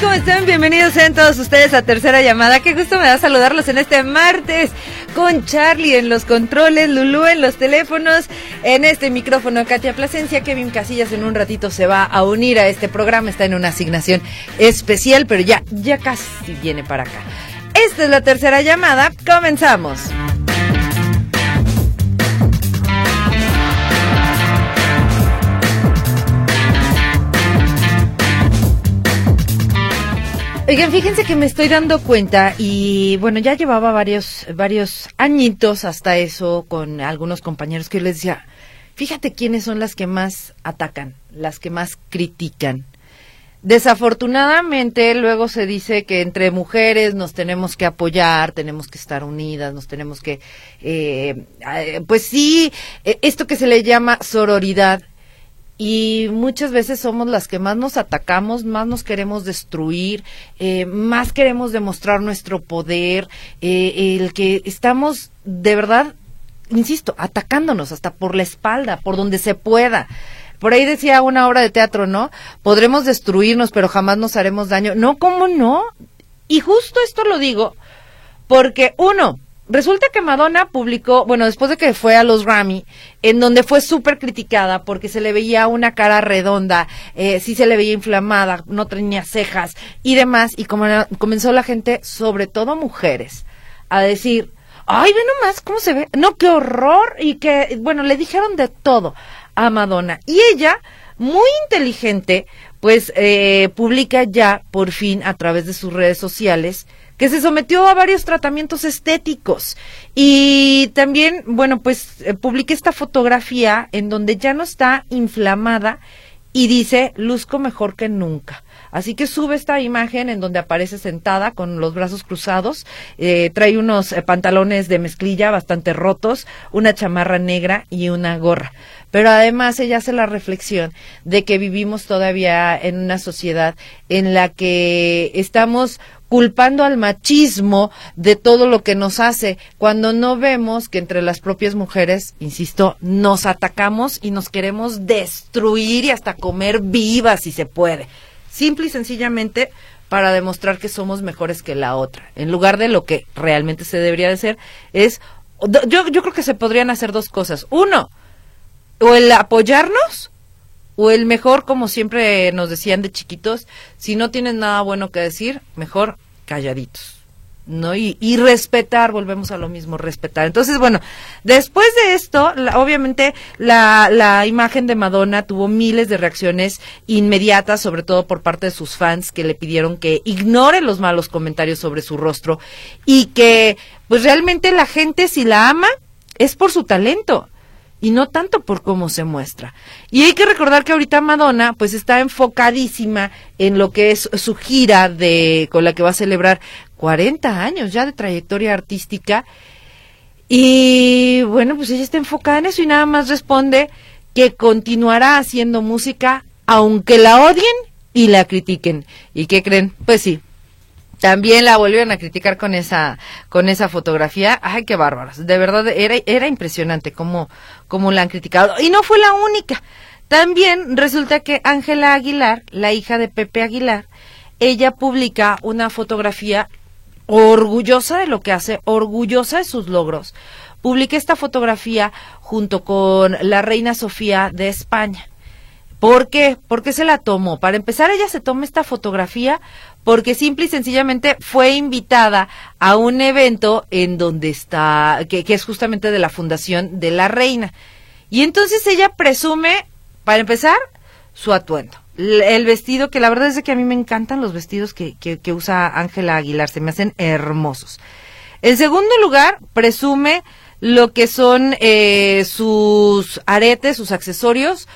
¿Cómo están? Bienvenidos sean todos ustedes a Tercera Llamada. Qué gusto me da saludarlos en este martes con Charlie en los controles, Lulú en los teléfonos, en este micrófono Katia Plasencia. Kevin Casillas en un ratito se va a unir a este programa. Está en una asignación especial, pero ya, ya casi viene para acá. Esta es la tercera llamada. Comenzamos. Oigan, fíjense que me estoy dando cuenta y bueno, ya llevaba varios, varios añitos hasta eso con algunos compañeros que yo les decía, fíjate quiénes son las que más atacan, las que más critican. Desafortunadamente luego se dice que entre mujeres nos tenemos que apoyar, tenemos que estar unidas, nos tenemos que, eh, eh pues sí, eh, esto que se le llama sororidad y muchas veces somos las que más nos atacamos, más nos queremos destruir, eh, más queremos demostrar nuestro poder, eh, el que estamos de verdad, insisto, atacándonos hasta por la espalda, por donde se pueda. Por ahí decía una obra de teatro, ¿no? Podremos destruirnos, pero jamás nos haremos daño. No, ¿cómo no? Y justo esto lo digo porque, uno, Resulta que Madonna publicó, bueno, después de que fue a los Grammy, en donde fue súper criticada porque se le veía una cara redonda, eh, sí se le veía inflamada, no tenía cejas y demás, y como comenzó la gente, sobre todo mujeres, a decir, ay, ve nomás cómo se ve, no, qué horror, y que, bueno, le dijeron de todo a Madonna. Y ella, muy inteligente, pues eh, publica ya, por fin, a través de sus redes sociales, que se sometió a varios tratamientos estéticos. Y también, bueno, pues eh, publiqué esta fotografía en donde ya no está inflamada y dice, luzco mejor que nunca. Así que sube esta imagen en donde aparece sentada con los brazos cruzados, eh, trae unos eh, pantalones de mezclilla bastante rotos, una chamarra negra y una gorra. Pero además ella hace la reflexión de que vivimos todavía en una sociedad en la que estamos culpando al machismo de todo lo que nos hace, cuando no vemos que entre las propias mujeres, insisto, nos atacamos y nos queremos destruir y hasta comer vivas si se puede. Simple y sencillamente para demostrar que somos mejores que la otra. En lugar de lo que realmente se debería de ser, es, yo, yo creo que se podrían hacer dos cosas. Uno, o el apoyarnos o el mejor, como siempre nos decían de chiquitos, si no tienes nada bueno que decir, mejor calladitos. ¿no? Y, y, respetar, volvemos a lo mismo, respetar. Entonces, bueno, después de esto, obviamente la, la imagen de Madonna tuvo miles de reacciones inmediatas, sobre todo por parte de sus fans que le pidieron que ignore los malos comentarios sobre su rostro y que, pues realmente la gente si la ama es por su talento y no tanto por cómo se muestra. Y hay que recordar que ahorita Madonna pues está enfocadísima en lo que es su gira de con la que va a celebrar 40 años ya de trayectoria artística y bueno, pues ella está enfocada en eso y nada más responde que continuará haciendo música aunque la odien y la critiquen. ¿Y qué creen? Pues sí, también la volvieron a criticar con esa, con esa fotografía. Ay, qué bárbaros. De verdad, era, era impresionante cómo, cómo la han criticado. Y no fue la única. También resulta que Ángela Aguilar, la hija de Pepe Aguilar, ella publica una fotografía orgullosa de lo que hace, orgullosa de sus logros. Publica esta fotografía junto con la reina Sofía de España. ¿Por qué? Porque se la tomó. Para empezar, ella se toma esta fotografía porque simple y sencillamente fue invitada a un evento en donde está, que, es justamente de la Fundación de la Reina. Y entonces ella presume, para empezar, su atuendo. el vestido que la verdad es que a mí me encantan los vestidos que, que, usa Ángela Aguilar, se me hacen hermosos. En segundo lugar, presume lo que son eh, sus aretes, sus accesorios,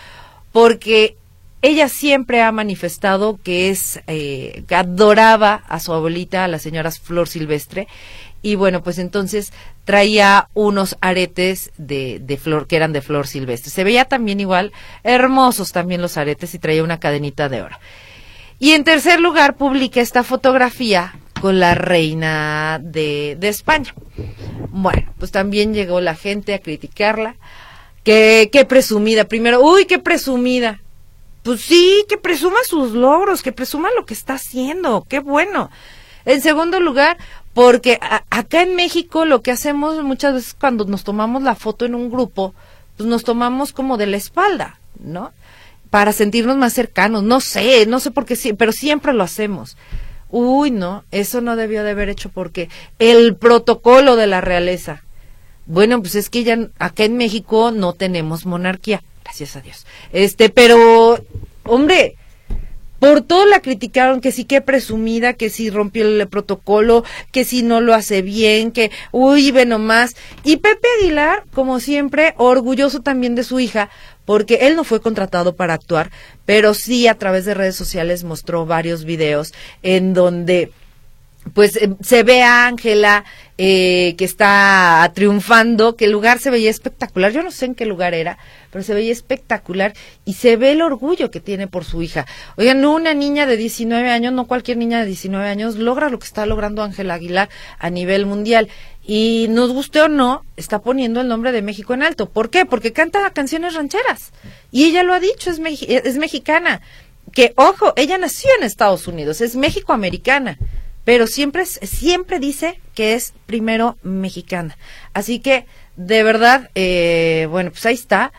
porque ella siempre ha manifestado que es eh, que adoraba a su abuelita, a la señora Flor Silvestre, y bueno, pues entonces traía unos aretes de, flor, que eran de flor silvestre. Se veía también igual, hermosos también los aretes y traía una cadenita de oro. Y en tercer lugar publica esta fotografía con la reina de, de España. Bueno, pues también llegó la gente a criticarla. Qué, qué presumida. Primero, uy, qué presumida. Pues sí, que presuma sus logros, que presuma lo que está haciendo. Qué bueno. En segundo lugar, porque acá en México lo que hacemos muchas veces cuando nos tomamos la foto en un grupo, pues nos tomamos como de la espalda, ¿no? Para sentirnos más cercanos. No sé, no sé por qué, pero siempre lo hacemos. Uy, no, eso no debió de haber hecho porque el protocolo de la realeza. Bueno, pues es que ya acá en México no tenemos monarquía, gracias a Dios. Este, pero, hombre, por todo la criticaron, que sí que presumida, que sí rompió el protocolo, que sí no lo hace bien, que, uy, ve nomás. Y Pepe Aguilar, como siempre, orgulloso también de su hija, porque él no fue contratado para actuar, pero sí a través de redes sociales mostró varios videos en donde pues eh, se ve a Ángela eh, que está triunfando, que el lugar se veía espectacular. Yo no sé en qué lugar era, pero se veía espectacular y se ve el orgullo que tiene por su hija. Oigan, una niña de 19 años, no cualquier niña de 19 años, logra lo que está logrando Ángela Aguilar a nivel mundial. Y nos guste o no, está poniendo el nombre de México en alto. ¿Por qué? Porque canta canciones rancheras. Y ella lo ha dicho, es, es mexicana. Que, ojo, ella nació en Estados Unidos, es México-americana pero siempre, siempre dice que es primero mexicana. Así que, de verdad, eh, bueno, pues ahí está.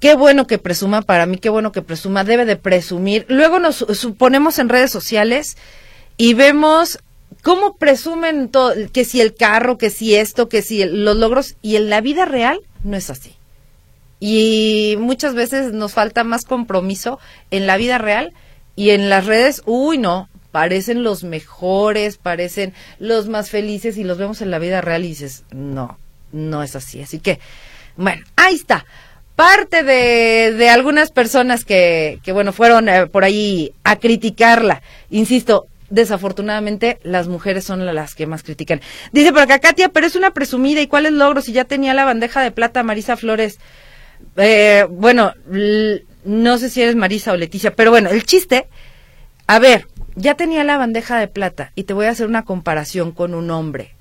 Qué bueno que presuma, para mí, qué bueno que presuma, debe de presumir. Luego nos suponemos en redes sociales y vemos cómo presumen todo, que si el carro, que si esto, que si los logros, y en la vida real no es así. Y muchas veces nos falta más compromiso en la vida real y en las redes, uy, no, parecen los mejores, parecen los más felices y los vemos en la vida real y dices, no, no es así. Así que, bueno, ahí está. Parte de, de algunas personas que, que bueno, fueron eh, por ahí a criticarla. Insisto, desafortunadamente las mujeres son las que más critican. Dice por acá, Katia, pero es una presumida y cuáles logros si ya tenía la bandeja de plata Marisa Flores. Eh, bueno, no sé si eres Marisa o Leticia, pero bueno, el chiste, a ver, ya tenía la bandeja de plata y te voy a hacer una comparación con un hombre.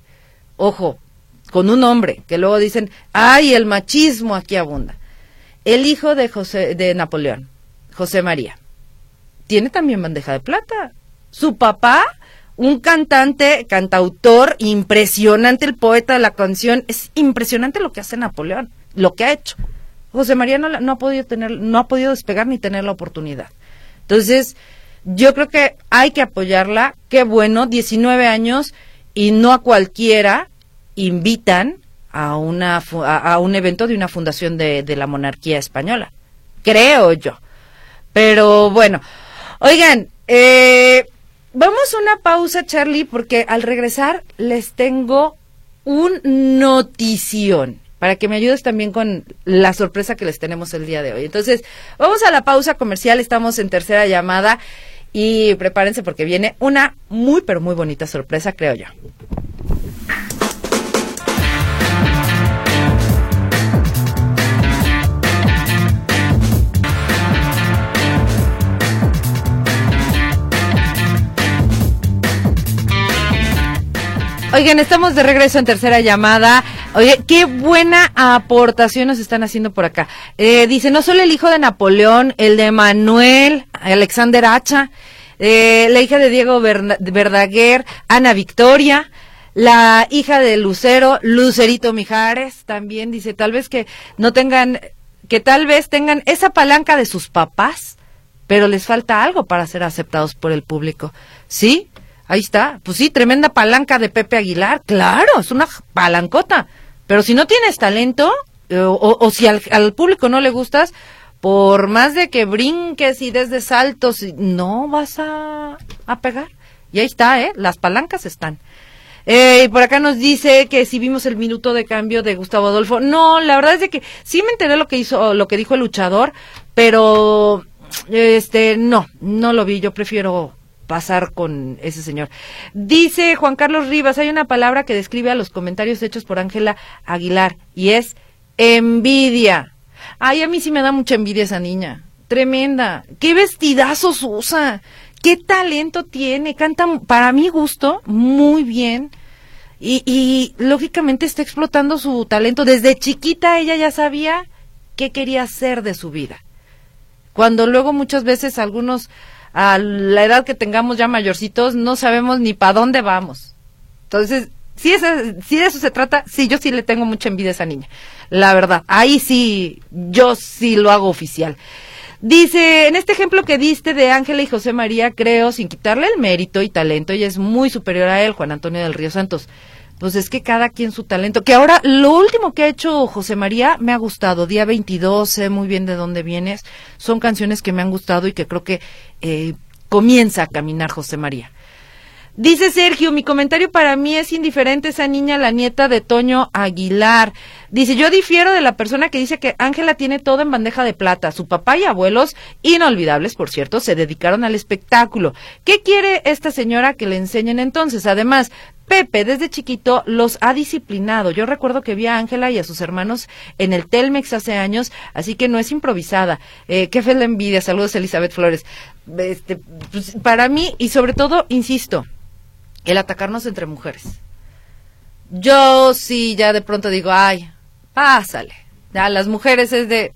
Ojo, con un hombre, que luego dicen, ay, el machismo aquí abunda. El hijo de José, de Napoleón, José María, tiene también bandeja de plata. Su papá, un cantante, cantautor, impresionante, el poeta de la canción, es impresionante lo que hace Napoleón, lo que ha hecho. José María no, no ha podido tener, no ha podido despegar ni tener la oportunidad. Entonces, yo creo que hay que apoyarla. Qué bueno, 19 años y no a cualquiera invitan a, una, a, un evento de una fundación de, de la monarquía española. Creo yo. Pero bueno, oigan, eh, vamos a una pausa, Charlie, porque al regresar les tengo un notición para que me ayudes también con la sorpresa que les tenemos el día de hoy. Entonces, vamos a la pausa comercial, estamos en tercera llamada y prepárense porque viene una muy, pero muy bonita sorpresa, creo yo. Oigan, estamos de regreso en tercera llamada. Oye, qué buena aportación nos están haciendo por acá. Eh, dice, no solo el hijo de Napoleón, el de Manuel, Alexander Hacha, eh, la hija de Diego Verdaguer, Ana Victoria, la hija de Lucero, Lucerito Mijares, también dice, tal vez que no tengan, que tal vez tengan esa palanca de sus papás, pero les falta algo para ser aceptados por el público. ¿Sí? Ahí está. Pues sí, tremenda palanca de Pepe Aguilar. Claro, es una palancota. Pero si no tienes talento, eh, o, si al, público no le gustas, por más de que brinques y desde saltos, no vas a, a pegar. Y ahí está, ¿eh? Las palancas están. Eh, por acá nos dice que si vimos el minuto de cambio de Gustavo Adolfo. No, la verdad es de que sí me enteré lo que hizo, lo que dijo el luchador, pero este no, no lo vi. Yo prefiero pasar con ese señor. Dice Juan Carlos Rivas, hay una palabra que describe a los comentarios hechos por Ángela Aguilar y es envidia. Ay, a mí sí me da mucha envidia esa niña. Tremenda. ¿Qué vestidazos usa? ¿Qué talento tiene? Canta, para mi gusto, muy bien. Y, y lógicamente está explotando su talento. Desde chiquita ella ya sabía qué quería hacer de su vida. Cuando luego muchas veces algunos, a la edad que tengamos ya mayorcitos, no sabemos ni para dónde vamos. Entonces, si, si de eso se trata, sí, yo sí le tengo mucha envidia a esa niña. La verdad, ahí sí, yo sí lo hago oficial. Dice, en este ejemplo que diste de Ángela y José María, creo, sin quitarle el mérito y talento, ella es muy superior a él, Juan Antonio del Río Santos. Pues es que cada quien su talento. Que ahora lo último que ha hecho José María me ha gustado. Día 22, sé muy bien de dónde vienes. Son canciones que me han gustado y que creo que eh, comienza a caminar José María. Dice Sergio, mi comentario para mí es indiferente esa niña, la nieta de Toño Aguilar. Dice, yo difiero de la persona que dice que Ángela tiene todo en bandeja de plata. Su papá y abuelos, inolvidables por cierto, se dedicaron al espectáculo. ¿Qué quiere esta señora que le enseñen entonces? Además, Pepe desde chiquito los ha disciplinado. Yo recuerdo que vi a Ángela y a sus hermanos en el Telmex hace años, así que no es improvisada. Eh, qué fe la envidia. Saludos, Elizabeth Flores. Este, pues, para mí, y sobre todo, insisto, el atacarnos entre mujeres. Yo sí, ya de pronto digo, ay, pásale. Ya, las mujeres es de,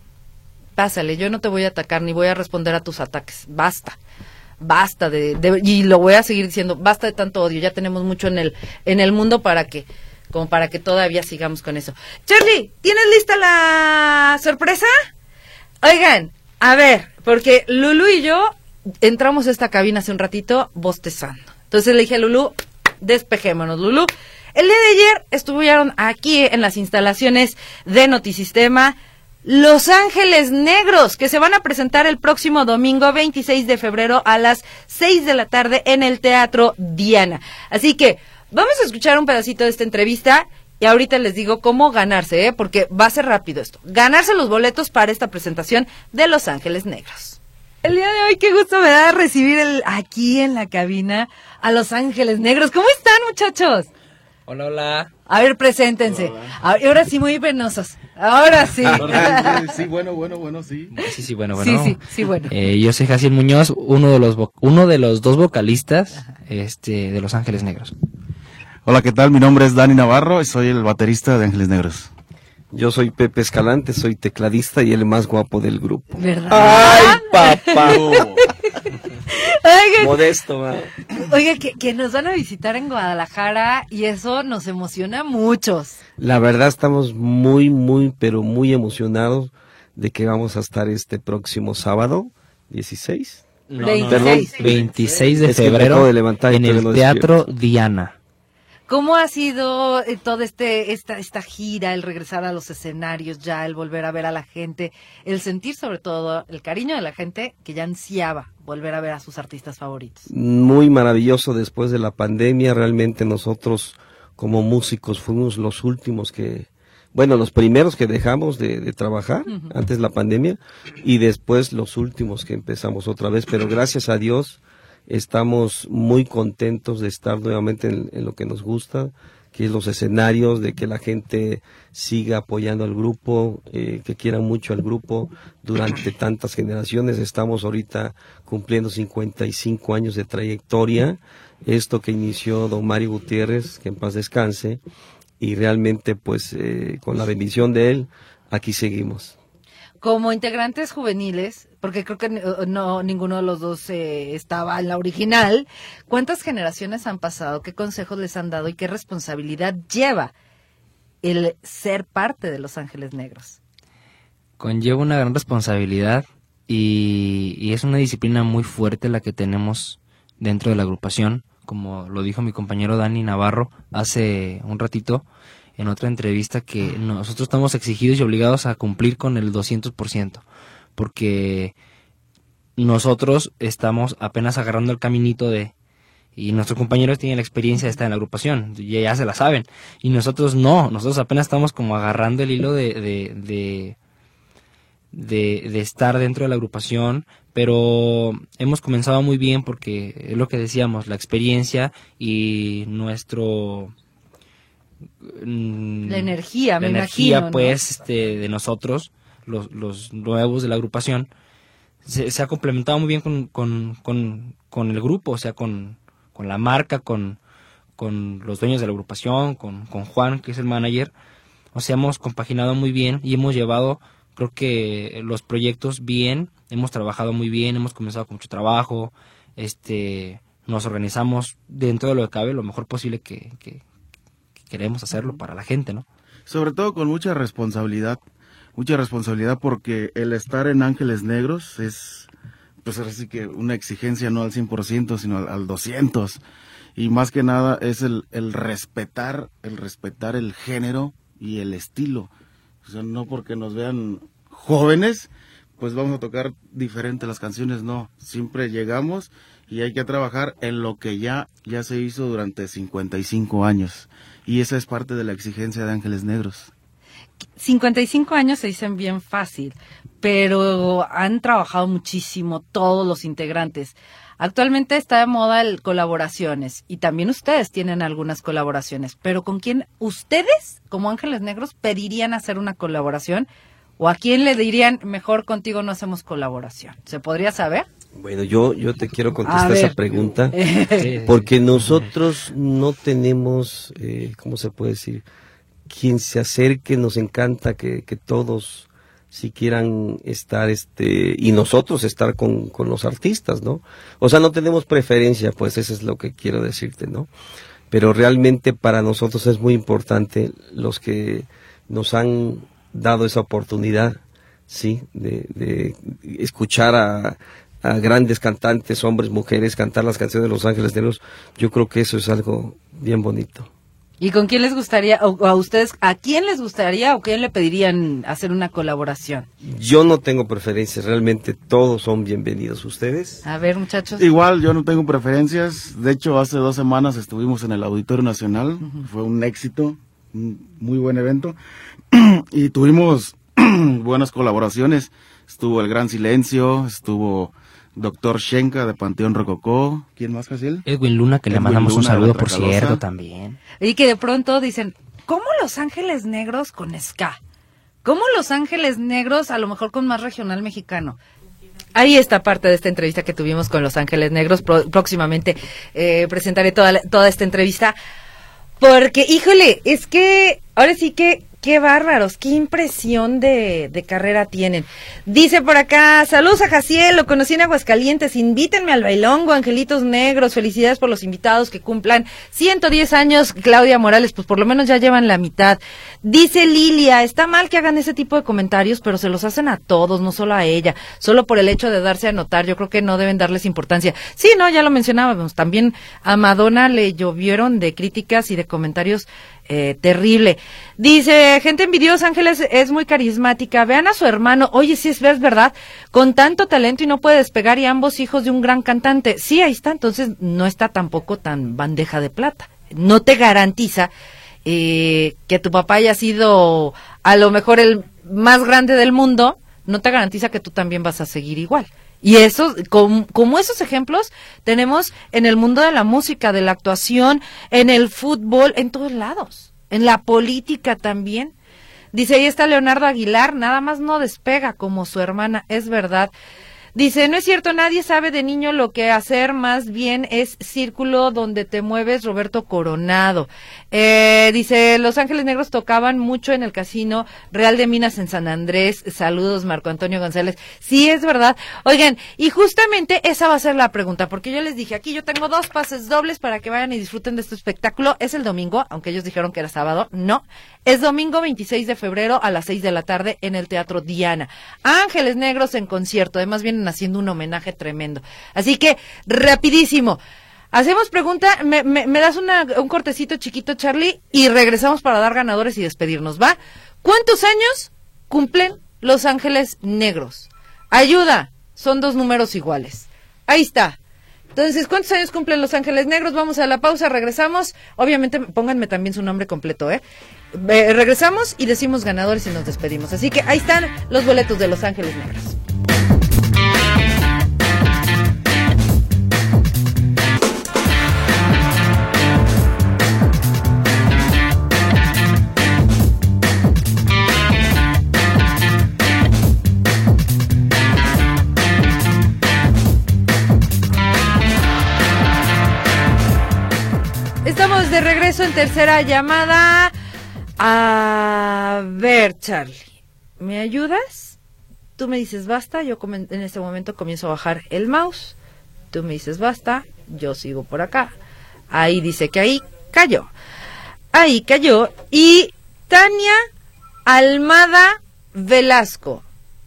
pásale, yo no te voy a atacar ni voy a responder a tus ataques. Basta. Basta de, y lo voy a seguir diciendo, basta de tanto odio, ya tenemos mucho en el en el mundo para que como para que todavía sigamos con eso. Charlie, ¿tienes lista la sorpresa? Oigan, a ver, porque Lulu y yo entramos a esta cabina hace un ratito bostezando. Entonces le dije a Lulu, despejémonos, Lulu. El día de ayer estuvieron aquí en las instalaciones de Notisistema Los Ángeles Negros, que se van a presentar el próximo domingo 26 de febrero a las 6 de la tarde en el Teatro Diana. Así que vamos a escuchar un pedacito de esta entrevista y ahorita les digo cómo ganarse, ¿eh? porque va a ser rápido esto. Ganarse los boletos para esta presentación de Los Ángeles Negros. El día de hoy, qué gusto me da recibir aquí en la cabina a Los Ángeles Negros. ¿Cómo están, muchachos? Hola, hola. A ver, preséntense. Ahora sí, muy penosos. Ahora sí. sí, bueno, bueno, bueno, sí. Sí, sí, bueno, bueno. Sí, sí, sí, bueno. Eh, yo soy Jaciel Muñoz, uno de los uno de los dos vocalistas este de Los Ángeles Negros. Hola, ¿qué tal? Mi nombre es Dani Navarro y soy el baterista de Ángeles Negros. Yo soy Pepe Escalante, soy tecladista y el más guapo del grupo. ¿Verdad? ¡Ay, papá! Modesto. Oiga, que, que, nos van a visitar en Guadalajara y eso nos emociona a muchos. La verdad estamos muy, muy, pero muy emocionados de que vamos a estar este próximo sábado, 16. No, 26. 26 de febrero de levantar en el Teatro Diana. ¿Cómo ha sido eh, toda este, esta, esta gira, el regresar a los escenarios ya, el volver a ver a la gente, el sentir sobre todo el cariño de la gente que ya ansiaba volver a ver a sus artistas favoritos? Muy maravilloso después de la pandemia, realmente nosotros como músicos fuimos los últimos que, bueno, los primeros que dejamos de, trabajar antes de la pandemia y después los últimos que empezamos otra vez, pero gracias a Dios Estamos muy contentos de estar nuevamente en, lo que nos gusta, que es los escenarios, de que la gente siga apoyando al grupo, eh, que quiera mucho al grupo durante tantas generaciones. Estamos ahorita cumpliendo 55 años de trayectoria. Esto que inició don Mario Gutiérrez, que en paz descanse, y realmente pues eh, con la bendición de él, aquí seguimos. Como integrantes juveniles, porque creo que no ninguno de los dos eh, estaba en la original, ¿cuántas generaciones han pasado? ¿Qué consejos les han dado y qué responsabilidad lleva el ser parte de Los Ángeles Negros? Conlleva una gran responsabilidad y es una disciplina muy fuerte la que tenemos dentro de la agrupación, como lo dijo mi compañero Dani Navarro hace un ratito en otra entrevista que nosotros estamos exigidos y obligados a cumplir con el 200%, porque nosotros estamos apenas agarrando el caminito de y nuestros compañeros tienen la experiencia de estar en la agrupación, ya se la saben, y nosotros no, nosotros apenas estamos como agarrando el hilo de, de, de, de, estar dentro de la agrupación, pero hemos comenzado muy bien porque es lo que decíamos, la experiencia y nuestro mm, la energía, la energía pues este, de nosotros, los, los nuevos de la agrupación, se, se ha complementado muy bien con, con, con, con el grupo, o sea, con, con la marca, con, con los dueños de la agrupación, con, con Juan, que es el manager. O sea, hemos compaginado muy bien y hemos llevado, creo que los proyectos bien, hemos trabajado muy bien, hemos comenzado con mucho trabajo, este, nos organizamos dentro de lo que cabe lo mejor posible que, que, queremos hacerlo para la gente, ¿no? Sobre todo con mucha responsabilidad, mucha responsabilidad porque el estar en Ángeles Negros es pues así que una exigencia no al 100%, sino al, al 200. Y más que nada es el, el respetar, el respetar el género y el estilo. O sea, no porque nos vean jóvenes, pues vamos a tocar diferente las canciones, no. Siempre llegamos y hay que trabajar en lo que ya, ya se hizo durante 55 años. Y esa es parte de la exigencia de Ángeles Negros. 55 años se dicen bien fácil, pero han trabajado muchísimo todos los integrantes. Actualmente está de moda el colaboraciones y también ustedes tienen algunas colaboraciones, pero ¿con quién ustedes, como Ángeles Negros, pedirían hacer una colaboración? ¿O a quién le dirían, mejor contigo no hacemos colaboración? ¿Se podría saber? Bueno, yo, yo te quiero contestar esa pregunta, porque nosotros no tenemos, eh, ¿cómo se puede decir? quien se acerque, nos encanta que, que todos si quieran estar este y nosotros estar con, con los artistas, ¿no? O sea, no tenemos preferencia, pues eso es lo que quiero decirte, ¿no? Pero realmente para nosotros es muy importante los que nos han dado esa oportunidad, ¿sí? De, de escuchar a, a grandes cantantes, hombres, mujeres, cantar las canciones de Los Ángeles Negros. Yo creo que eso es algo bien bonito. ¿Y con quién les gustaría, o a ustedes, a quién les gustaría o quién le pedirían hacer una colaboración? Yo no tengo preferencias, realmente todos son bienvenidos. ¿Ustedes? A ver, muchachos. Igual, yo no tengo preferencias. De hecho, hace dos semanas estuvimos en el Auditorio Nacional. Fue un éxito, un muy buen evento. y tuvimos buenas colaboraciones. Estuvo El Gran Silencio, estuvo Doctor Shenka de Panteón Rococó. ¿Quién más, Casiel? Edwin Luna, que le mandamos un saludo, por cierto, también. Y que de pronto dicen, ¿cómo Los Ángeles Negros con ska? ¿Cómo Los Ángeles Negros a lo mejor con más regional mexicano? Ahí está parte de esta entrevista que tuvimos con Los Ángeles Negros. próximamente eh, presentaré toda, toda esta entrevista. Porque, híjole, es que ahora sí que Qué bárbaros, qué impresión de, de, carrera tienen. Dice por acá, saludos a Jaciel, lo conocí en Aguascalientes, invítenme al bailongo, Angelitos Negros, felicidades por los invitados que cumplan 110 años, Claudia Morales, pues por lo menos ya llevan la mitad. Dice Lilia, está mal que hagan ese tipo de comentarios, pero se los hacen a todos, no solo a ella, solo por el hecho de darse a notar, yo creo que no deben darles importancia. Sí, no, ya lo mencionábamos, también a Madonna le llovieron de críticas y de comentarios eh, terrible. Dice, gente envidiosa, Ángeles es muy carismática. Vean a su hermano. Oye, sí es verdad, con tanto talento y no puede despegar y ambos hijos de un gran cantante. Sí, ahí está. Entonces no está tampoco tan bandeja de plata. No te garantiza eh, que tu papá haya sido a lo mejor el más grande del mundo. No te garantiza que tú también vas a seguir igual. Y eso, como, esos ejemplos, tenemos en el mundo de la música, de la actuación, en el fútbol, en todos lados, en la política también. Dice, ahí está Leonardo Aguilar, nada más no despega como su hermana, es verdad. Dice, no es cierto, nadie sabe de niño lo que hacer, más bien es círculo donde te mueves, Roberto Coronado. Eh, dice, Los Ángeles Negros tocaban mucho en el casino Real de Minas en San Andrés. Saludos, Marco Antonio González. Sí, es verdad. Oigan, y justamente esa va a ser la pregunta, porque yo les dije, aquí yo tengo dos pases dobles para que vayan y disfruten de este espectáculo. Es el domingo, aunque ellos dijeron que era sábado. No, es domingo 26 de febrero a las 6 de la tarde en el Teatro Diana. Ángeles Negros en concierto. Además vienen haciendo un homenaje tremendo. Así que, rapidísimo. Hacemos pregunta, me, das un cortecito chiquito, Charlie, y regresamos para dar ganadores y despedirnos, ¿va? ¿Cuántos años cumplen Los Ángeles Negros? Ayuda, son dos números iguales. Ahí está. Entonces, ¿cuántos años cumplen Los Ángeles Negros? Vamos a la pausa, regresamos. Obviamente, pónganme también su nombre completo. Eh, regresamos y decimos ganadores y nos despedimos. Así que ahí están los boletos de Los Ángeles Negros. Tercera llamada. A ver, Charlie, ¿me ayudas? Tú me dices basta, yo en este momento comienzo a bajar el mouse. Tú me dices basta, yo sigo por acá. Ahí dice que ahí cayó. Ahí cayó. Y Tania Almada Velasco.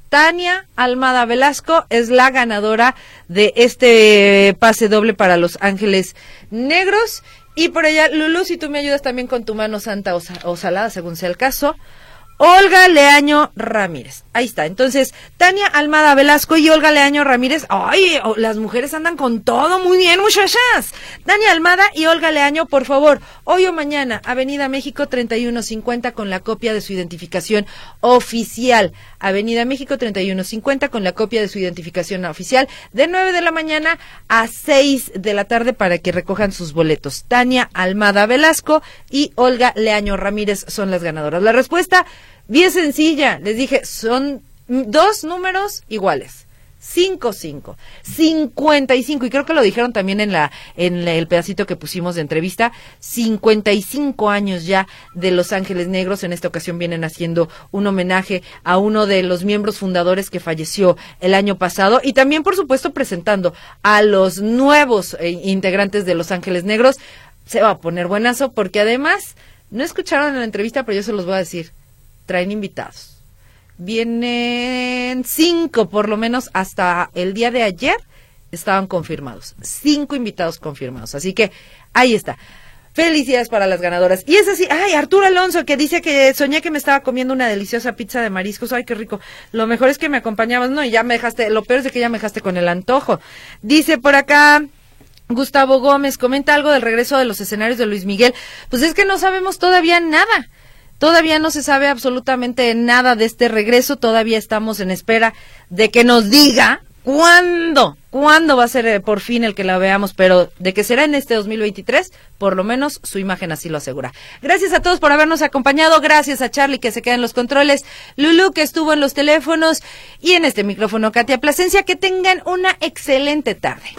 Tania Almada Velasco es la ganadora de este pase doble para Los Ángeles Negros. Y por ella, Lulu, si tú me ayudas también con tu mano santa o, sa- o salada, según sea el caso. Olga Leaño Ramírez. Ahí está. Entonces, Tania Almada Velasco y Olga Leaño Ramírez. ¡Ay! oh, las mujeres andan con todo muy bien, muchachas. Tania Almada y Olga Leaño, por favor, hoy o mañana, Avenida México 3150 con la copia de su identificación oficial. Avenida México 3150 con la copia de su identificación oficial de 9 de la mañana a 6 de la tarde para que recojan sus boletos. Tania Almada Velasco y Olga Leaño Ramírez son las ganadoras. La respuesta bien sencilla. Les dije, son dos números iguales. 5, 5, 55, y creo que lo dijeron también en la en el pedacito que pusimos de entrevista, 55 años ya de Los Ángeles Negros, en esta ocasión vienen haciendo un homenaje a uno de los miembros fundadores que falleció el año pasado y también por supuesto presentando a los nuevos eh, integrantes de Los Ángeles Negros. Se va a poner buenazo porque además, no escucharon en la entrevista, pero yo se los voy a decir, traen invitados vienen cinco, por lo menos hasta el día de ayer estaban confirmados. Cinco invitados confirmados. Así que ahí está. Felicidades para las ganadoras. Y es así, ay, Arturo Alonso, que dice que soñé que me estaba comiendo una deliciosa pizza de mariscos. Ay, qué rico. Lo mejor es que me acompañabas. No, y ya me dejaste, lo peor es que ya me dejaste con el antojo. Dice por acá, Gustavo Gómez, comenta algo del regreso de los escenarios de Luis Miguel. Pues es que no sabemos todavía nada. Todavía no se sabe absolutamente nada de este regreso. Todavía estamos en espera de que nos diga cuándo, cuándo va a ser eh, por fin el que la veamos, pero de que será en este 2023, por lo menos su imagen así lo asegura. Gracias a todos por habernos acompañado. Gracias a Charlie que se queda en los controles, Lulu que estuvo en los teléfonos y en este micrófono Katia Plasencia. Que tengan una excelente tarde.